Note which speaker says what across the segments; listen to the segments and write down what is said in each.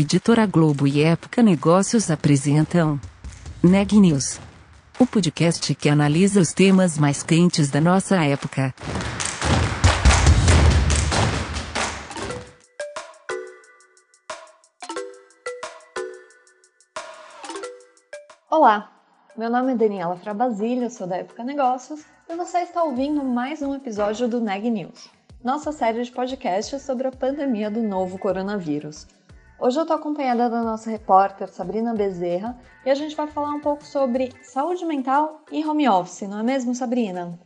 Speaker 1: Editora Globo e Época Negócios apresentam Neg News, o podcast que analisa os temas mais quentes da nossa época.
Speaker 2: Olá, meu nome é Daniela Frabasília, sou da Época Negócios e você está ouvindo mais um episódio do Neg News, nossa série de podcasts sobre a pandemia do novo coronavírus. Hoje eu estou acompanhada da nossa repórter Sabrina Bezerra e a gente vai falar um pouco sobre saúde mental e home office, não é mesmo, Sabrina?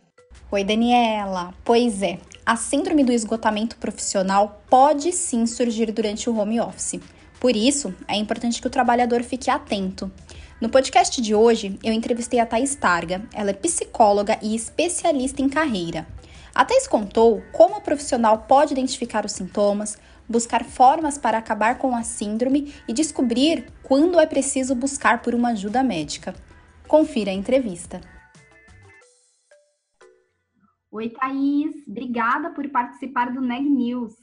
Speaker 3: Oi, Daniela. Pois é, a síndrome do esgotamento profissional pode sim surgir durante o home office. Por isso, é importante que o trabalhador fique atento. No podcast de hoje, eu entrevistei a Thais Targa. Ela é psicóloga e especialista em carreira. A Thais contou como o profissional pode identificar os sintomas, buscar formas para acabar com a síndrome e descobrir quando é preciso buscar por uma ajuda médica. Confira a entrevista. Oi, Thaís. Obrigada por participar do Neg News.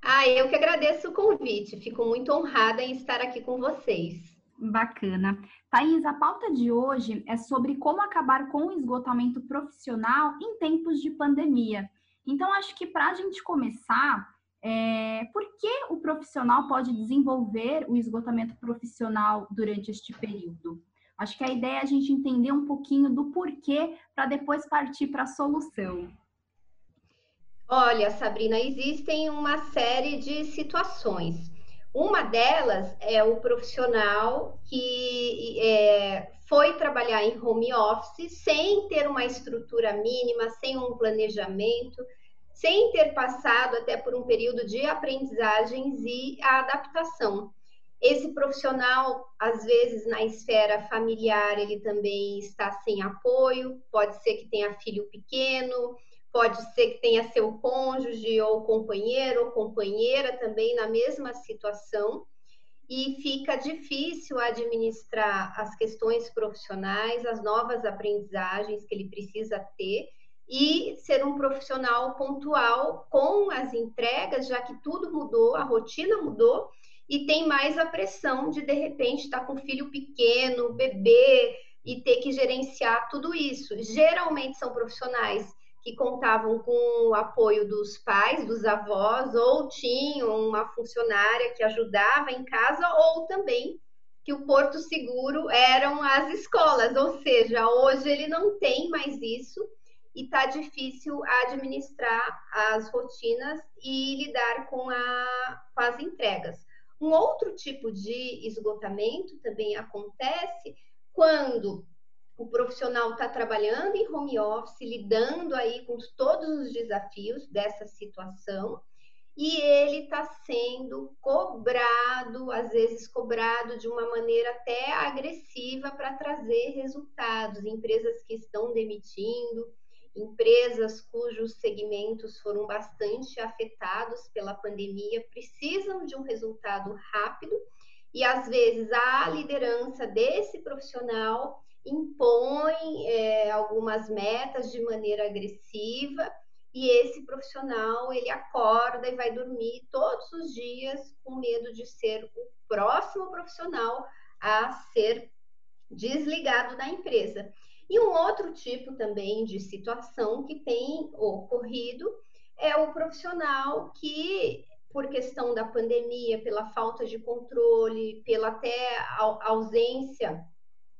Speaker 4: Ah, eu que agradeço o convite. Fico muito honrada em estar aqui com vocês.
Speaker 3: Bacana. Thaís, a pauta de hoje é sobre como acabar com o esgotamento profissional em tempos de pandemia. Então, acho que para a gente começar, é, por que o profissional pode desenvolver o esgotamento profissional durante este período? Acho que a ideia é a gente entender um pouquinho do porquê para depois partir para a solução.
Speaker 4: Olha, Sabrina, existem uma série de situações. Uma delas é o profissional que é, foi trabalhar em home office sem ter uma estrutura mínima, sem um planejamento, sem ter passado até por um período de aprendizagens e a adaptação. Esse profissional, às vezes, na esfera familiar, ele também está sem apoio, pode ser que tenha filho pequeno, pode ser que tenha seu cônjuge ou companheiro ou companheira também na mesma situação, e fica difícil administrar as questões profissionais, as novas aprendizagens que ele precisa ter e ser um profissional pontual com as entregas, já que tudo mudou, a rotina mudou e tem mais a pressão de de repente estar com filho pequeno, bebê e ter que gerenciar tudo isso. Geralmente são profissionais que contavam com o apoio dos pais, dos avós, ou tinham uma funcionária que ajudava em casa, ou também que o porto seguro eram as escolas, ou seja, hoje ele não tem mais isso e tá difícil administrar as rotinas e lidar com, a, com as entregas. Um outro tipo de esgotamento também acontece quando o profissional está trabalhando em home office, lidando aí com todos os desafios dessa situação, e ele está sendo cobrado, às vezes cobrado de uma maneira até agressiva para trazer resultados. Empresas que estão demitindo, empresas cujos segmentos foram bastante afetados pela pandemia precisam de um resultado rápido e às vezes a liderança desse profissional impõe é, algumas metas de maneira agressiva e esse profissional ele acorda e vai dormir todos os dias com medo de ser o próximo profissional a ser desligado da empresa. E um outro tipo também de situação que tem ocorrido é o profissional que, por questão da pandemia, pela falta de controle, pela até ausência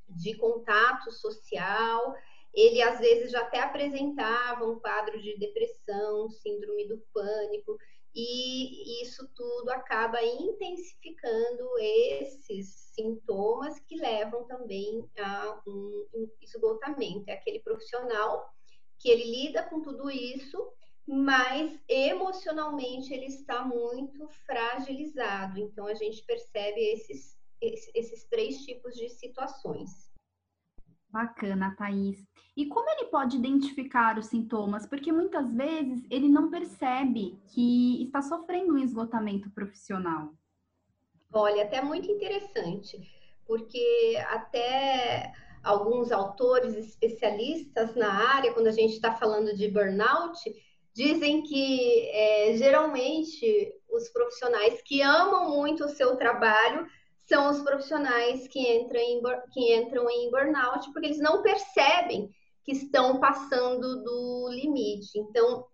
Speaker 4: de contato social, ele às vezes já até apresentava um quadro de depressão, síndrome do pânico, e isso tudo acaba intensificando esses sintomas que levam também a um esgotamento. É aquele profissional que ele lida com tudo isso, mas emocionalmente ele está muito fragilizado. Então a gente percebe esses, esses três tipos de situações.
Speaker 3: Bacana, Thaís. E como ele pode identificar os sintomas? Porque muitas vezes ele não percebe que está sofrendo um esgotamento profissional.
Speaker 4: Olha, até muito interessante, porque até alguns autores especialistas na área, quando a gente está falando de burnout, dizem que é, geralmente os profissionais que amam muito o seu trabalho são os profissionais que entram em, que entram em burnout, porque eles não percebem que estão passando do limite. Então,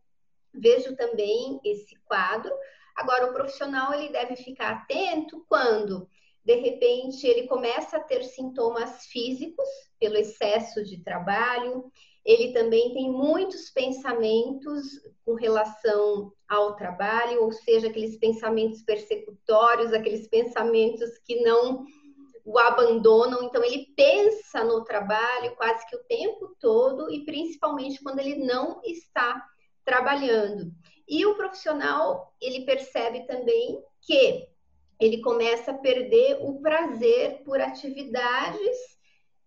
Speaker 4: vejo também esse quadro. Agora, o profissional ele deve ficar atento quando, de repente, ele começa a ter sintomas físicos pelo excesso de trabalho, ele também tem muitos pensamentos com relação ao trabalho, ou seja, aqueles pensamentos persecutórios, aqueles pensamentos que não o abandonam. Então, ele pensa no trabalho quase que o tempo todo e principalmente quando ele não está trabalhando. E o profissional, ele percebe também que ele começa a perder o prazer por atividades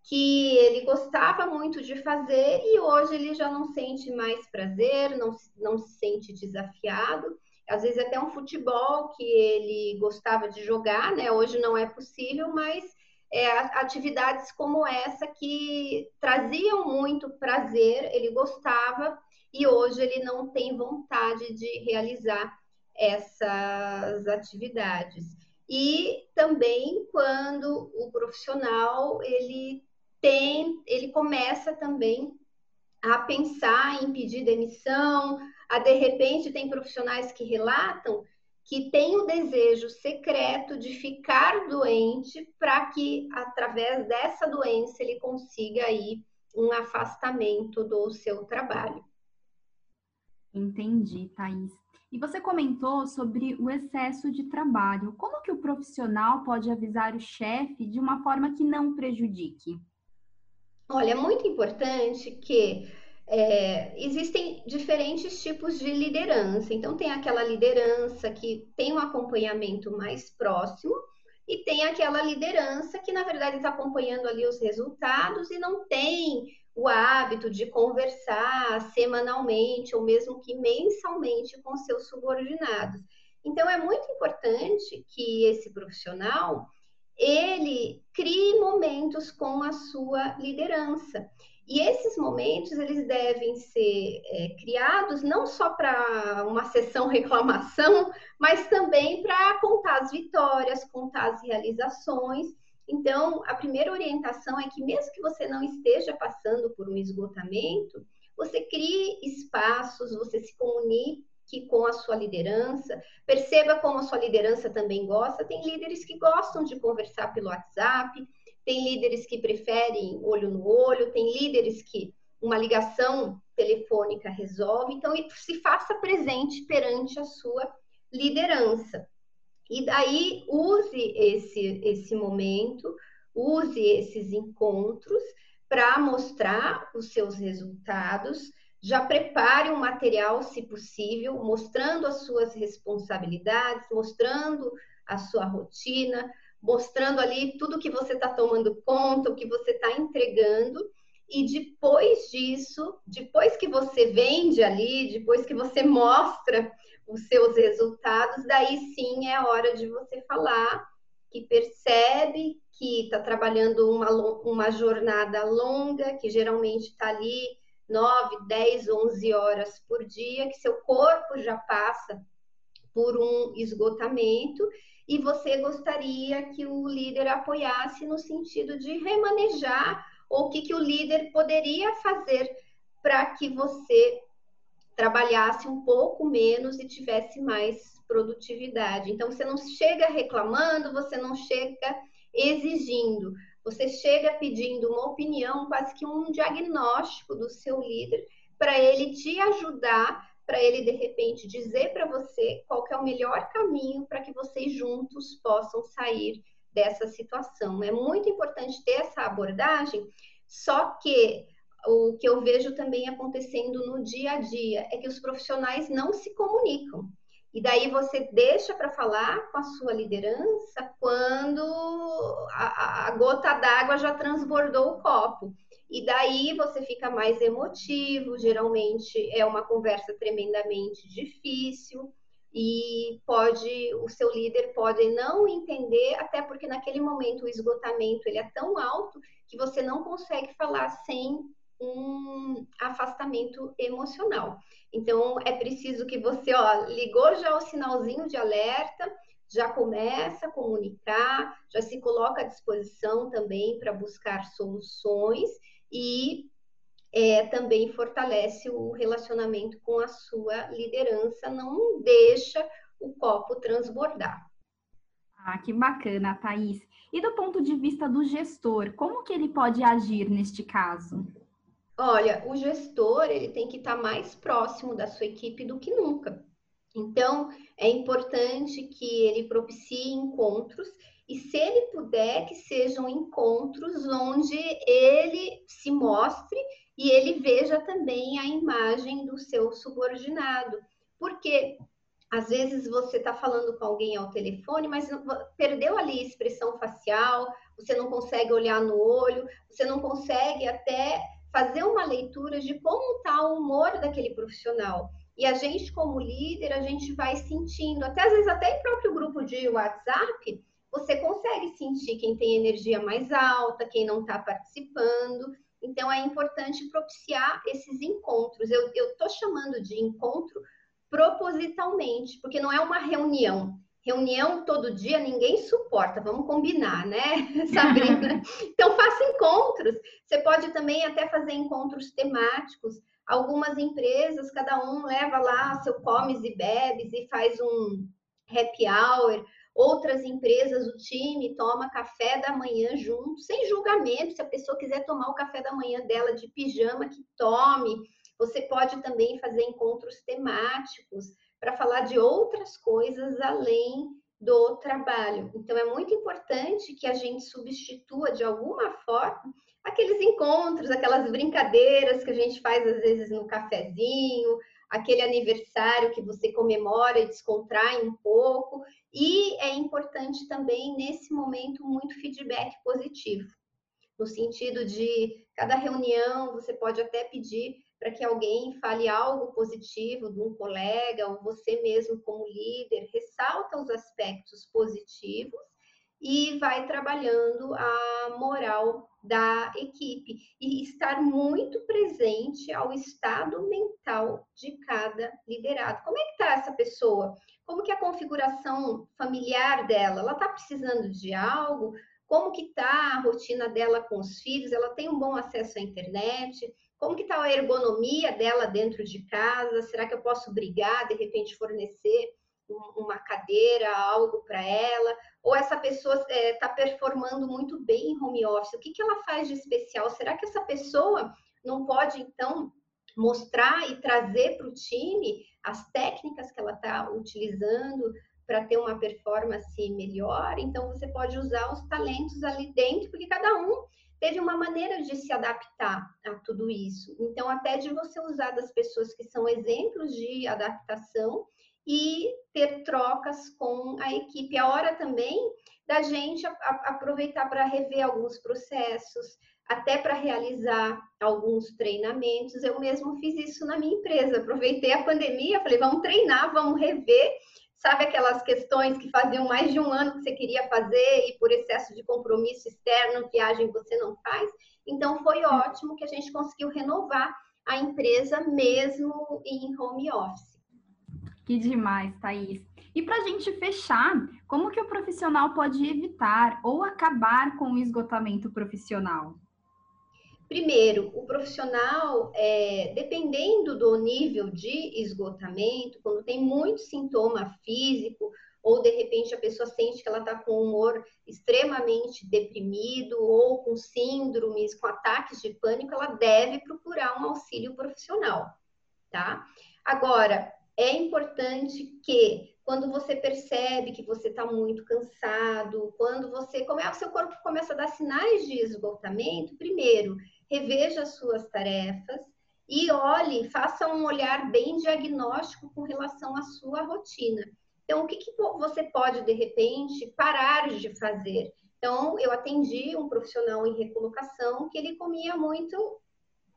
Speaker 4: que ele gostava muito de fazer e hoje ele já não sente mais prazer, não, não se sente desafiado. Às vezes até um futebol que ele gostava de jogar, né? Hoje não é possível, mas é, atividades como essa que traziam muito prazer, ele gostava e hoje ele não tem vontade de realizar essas atividades. E também quando o profissional ele tem, ele começa também a pensar em pedir demissão, a de repente tem profissionais que relatam que tem o desejo secreto de ficar doente para que através dessa doença ele consiga aí um afastamento do seu trabalho.
Speaker 3: Entendi, Thaís. E você comentou sobre o excesso de trabalho. Como que o profissional pode avisar o chefe de uma forma que não prejudique?
Speaker 4: Olha, é muito importante que é, existem diferentes tipos de liderança. Então, tem aquela liderança que tem um acompanhamento mais próximo e tem aquela liderança que, na verdade, está acompanhando ali os resultados e não tem o hábito de conversar semanalmente ou mesmo que mensalmente com seus subordinados. Então, é muito importante que esse profissional ele crie momentos com a sua liderança. E esses momentos eles devem ser é, criados não só para uma sessão reclamação, mas também para contar as vitórias, contar as realizações. Então, a primeira orientação é que mesmo que você não esteja passando por um esgotamento, você crie espaços, você se comunique que com a sua liderança, perceba como a sua liderança também gosta. Tem líderes que gostam de conversar pelo WhatsApp, tem líderes que preferem olho no olho, tem líderes que uma ligação telefônica resolve. Então, se faça presente perante a sua liderança. E daí use esse, esse momento, use esses encontros para mostrar os seus resultados já prepare um material, se possível, mostrando as suas responsabilidades, mostrando a sua rotina, mostrando ali tudo que você está tomando conta, o que você está entregando. E depois disso, depois que você vende ali, depois que você mostra os seus resultados, daí sim é hora de você falar que percebe que está trabalhando uma, uma jornada longa, que geralmente está ali 9, 10, 11 horas por dia, que seu corpo já passa por um esgotamento e você gostaria que o líder apoiasse no sentido de remanejar ou o que, que o líder poderia fazer para que você trabalhasse um pouco menos e tivesse mais produtividade. Então, você não chega reclamando, você não chega exigindo, você chega pedindo uma opinião, quase que um diagnóstico do seu líder, para ele te ajudar, para ele de repente dizer para você qual é o melhor caminho para que vocês juntos possam sair dessa situação. É muito importante ter essa abordagem, só que o que eu vejo também acontecendo no dia a dia é que os profissionais não se comunicam. E daí você deixa para falar com a sua liderança quando a, a gota d'água já transbordou o copo. E daí você fica mais emotivo, geralmente é uma conversa tremendamente difícil e pode o seu líder pode não entender, até porque naquele momento o esgotamento ele é tão alto que você não consegue falar sem um afastamento emocional. Então, é preciso que você, ó, ligou já o sinalzinho de alerta, já começa a comunicar, já se coloca à disposição também para buscar soluções e é, também fortalece o relacionamento com a sua liderança, não deixa o copo transbordar.
Speaker 3: Ah, que bacana, Thaís. E do ponto de vista do gestor, como que ele pode agir neste caso?
Speaker 4: Olha, o gestor ele tem que estar mais próximo da sua equipe do que nunca. Então, é importante que ele propicie encontros e, se ele puder, que sejam encontros onde ele se mostre e ele veja também a imagem do seu subordinado. Porque às vezes você está falando com alguém ao telefone, mas perdeu ali a expressão facial, você não consegue olhar no olho, você não consegue até fazer uma leitura de como está o humor daquele profissional. E a gente, como líder, a gente vai sentindo, até às vezes até em próprio grupo de WhatsApp, você consegue sentir quem tem energia mais alta, quem não está participando. Então é importante propiciar esses encontros. Eu estou chamando de encontro propositalmente, porque não é uma reunião. Reunião todo dia ninguém suporta, vamos combinar, né, Sabrina? então, faça encontros. Você pode também até fazer encontros temáticos. Algumas empresas, cada um leva lá seu comes e bebes e faz um happy hour. Outras empresas, o time toma café da manhã junto, sem julgamento. Se a pessoa quiser tomar o café da manhã dela de pijama, que tome. Você pode também fazer encontros temáticos para falar de outras coisas além do trabalho. Então, é muito importante que a gente substitua de alguma forma aqueles encontros, aquelas brincadeiras que a gente faz às vezes no cafezinho, aquele aniversário que você comemora e descontrai um pouco. E é importante também, nesse momento, muito feedback positivo. No sentido de cada reunião, você pode até pedir para que alguém fale algo positivo de um colega, ou você mesmo como líder, ressalta os aspectos positivos e vai trabalhando a moral da equipe e estar muito presente ao estado mental de cada liderado. Como é que está essa pessoa? Como que é a configuração familiar dela? Ela está precisando de algo? Como que está a rotina dela com os filhos? Ela tem um bom acesso à internet? Como que está a ergonomia dela dentro de casa? Será que eu posso brigar, de repente fornecer uma cadeira, algo para ela? Ou essa pessoa está é, tá performando muito bem em home office? O que, que ela faz de especial? Será que essa pessoa não pode, então, mostrar e trazer para o time as técnicas que ela está utilizando para ter uma performance melhor? Então, você pode usar os talentos ali dentro, porque cada um teve uma maneira de se adaptar a tudo isso. Então, até de você usar das pessoas que são exemplos de adaptação e ter trocas com a equipe. A hora também da gente aproveitar para rever alguns processos, até para realizar alguns treinamentos. Eu mesmo fiz isso na minha empresa. Aproveitei a pandemia, falei, vamos treinar, vamos rever Sabe aquelas questões que faziam mais de um ano que você queria fazer e por excesso de compromisso externo, viagem você não faz? Então foi ótimo que a gente conseguiu renovar a empresa mesmo em home office.
Speaker 3: Que demais, Thaís. E para a gente fechar, como que o profissional pode evitar ou acabar com o esgotamento profissional?
Speaker 4: Primeiro, o profissional, é, dependendo do nível de esgotamento, quando tem muito sintoma físico, ou de repente a pessoa sente que ela está com um humor extremamente deprimido, ou com síndromes, com ataques de pânico, ela deve procurar um auxílio profissional, tá? Agora, é importante que quando você percebe que você está muito cansado, quando você começa, o seu corpo começa a dar sinais de esgotamento, primeiro, reveja as suas tarefas e olhe, faça um olhar bem diagnóstico com relação à sua rotina. Então, o que, que você pode, de repente, parar de fazer? Então, eu atendi um profissional em recolocação que ele comia muito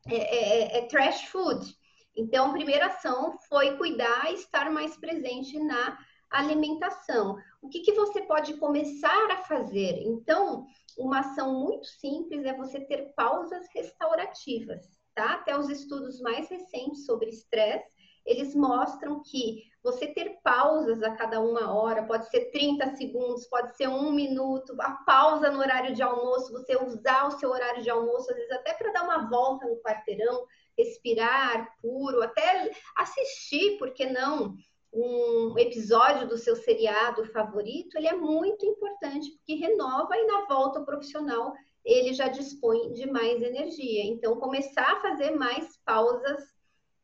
Speaker 4: é, é, é, é trash food. Então, a primeira ação foi cuidar e estar mais presente na alimentação. O que, que você pode começar a fazer? Então, uma ação muito simples é você ter pausas restaurativas. tá? Até os estudos mais recentes sobre estresse, eles mostram que você ter pausas a cada uma hora, pode ser 30 segundos, pode ser um minuto, a pausa no horário de almoço, você usar o seu horário de almoço, às vezes até para dar uma volta no quarteirão, respirar puro, até assistir, por que não? Um episódio do seu seriado favorito, ele é muito importante, porque renova e na volta profissional ele já dispõe de mais energia. Então, começar a fazer mais pausas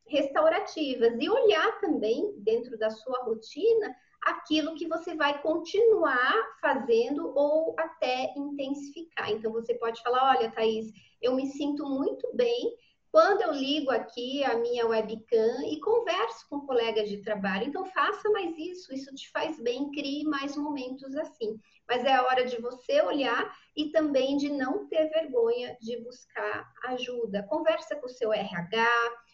Speaker 4: restaurativas e olhar também dentro da sua rotina aquilo que você vai continuar fazendo ou até intensificar. Então você pode falar, olha, Thaís, eu me sinto muito bem quando eu ligo aqui a minha webcam e converso com colegas de trabalho. Então faça mais isso, isso te faz bem, crie mais momentos assim. Mas é a hora de você olhar e também de não ter vergonha de buscar ajuda. Conversa com o seu RH,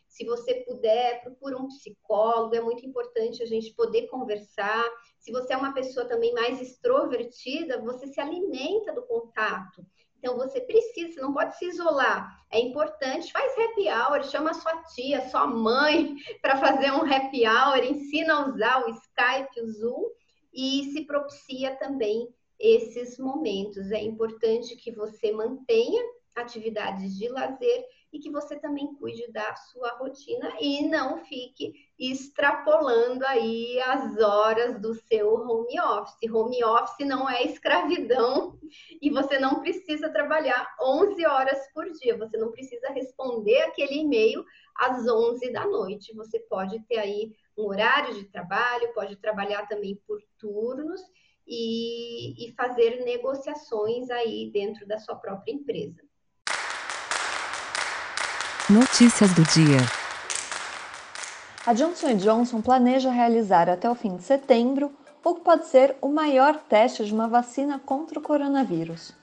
Speaker 4: se você puder, procura um psicólogo, é muito importante a gente poder conversar. Se você é uma pessoa também mais extrovertida, você se alimenta do contato. Então você precisa, você não pode se isolar. É importante, faz happy hour, chama sua tia, sua mãe para fazer um happy hour, ensina a usar o Skype, o Zoom e se propicia também esses momentos. É importante que você mantenha atividades de lazer e que você também cuide da sua rotina e não fique extrapolando aí as horas do seu home office. Home office não é escravidão e você não precisa trabalhar 11 horas por dia, você não precisa responder aquele e-mail às 11 da noite. Você pode ter aí um horário de trabalho, pode trabalhar também por turnos e, e fazer negociações aí dentro da sua própria empresa.
Speaker 1: Notícias do dia.
Speaker 2: A Johnson Johnson planeja realizar até o fim de setembro o que pode ser o maior teste de uma vacina contra o coronavírus.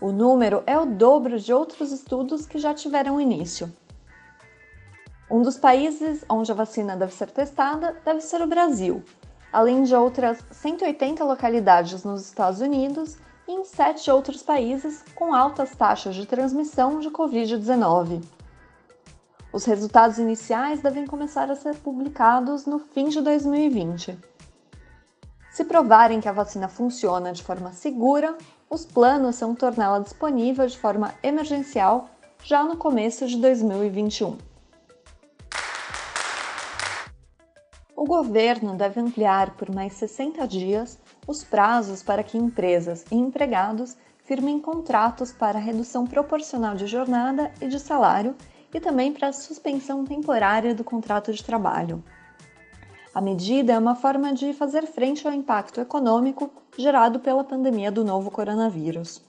Speaker 2: O número é o dobro de outros estudos que já tiveram início. Um dos países onde a vacina deve ser testada deve ser o Brasil, além de outras 180 localidades nos Estados Unidos e em sete outros países com altas taxas de transmissão de Covid-19. Os resultados iniciais devem começar a ser publicados no fim de 2020. Se provarem que a vacina funciona de forma segura, os planos são torná-la disponível de forma emergencial já no começo de 2021. O governo deve ampliar por mais 60 dias os prazos para que empresas e empregados firmem contratos para redução proporcional de jornada e de salário e também para a suspensão temporária do contrato de trabalho. A medida é uma forma de fazer frente ao impacto econômico gerado pela pandemia do novo coronavírus.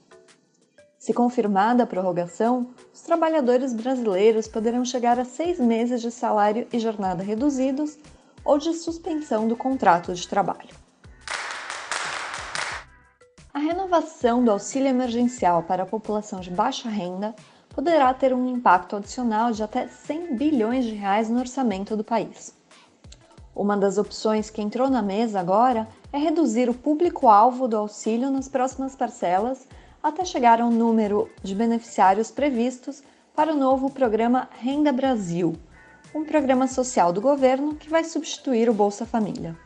Speaker 2: Se confirmada a prorrogação, os trabalhadores brasileiros poderão chegar a seis meses de salário e jornada reduzidos ou de suspensão do contrato de trabalho. A renovação do auxílio emergencial para a população de baixa renda poderá ter um impacto adicional de até 100 bilhões de reais no orçamento do país. Uma das opções que entrou na mesa agora é reduzir o público-alvo do auxílio nas próximas parcelas até chegar ao número de beneficiários previstos para o novo programa Renda Brasil, um programa social do governo que vai substituir o Bolsa Família.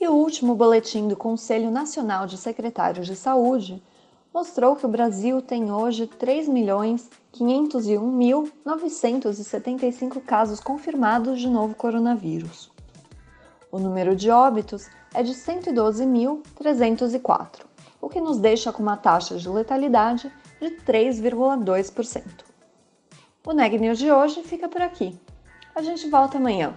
Speaker 2: E o último boletim do Conselho Nacional de Secretários de Saúde mostrou que o Brasil tem hoje 3.501.975 casos confirmados de novo coronavírus. O número de óbitos é de 112.304, o que nos deixa com uma taxa de letalidade de 3,2%. O Neg News de hoje fica por aqui. A gente volta amanhã.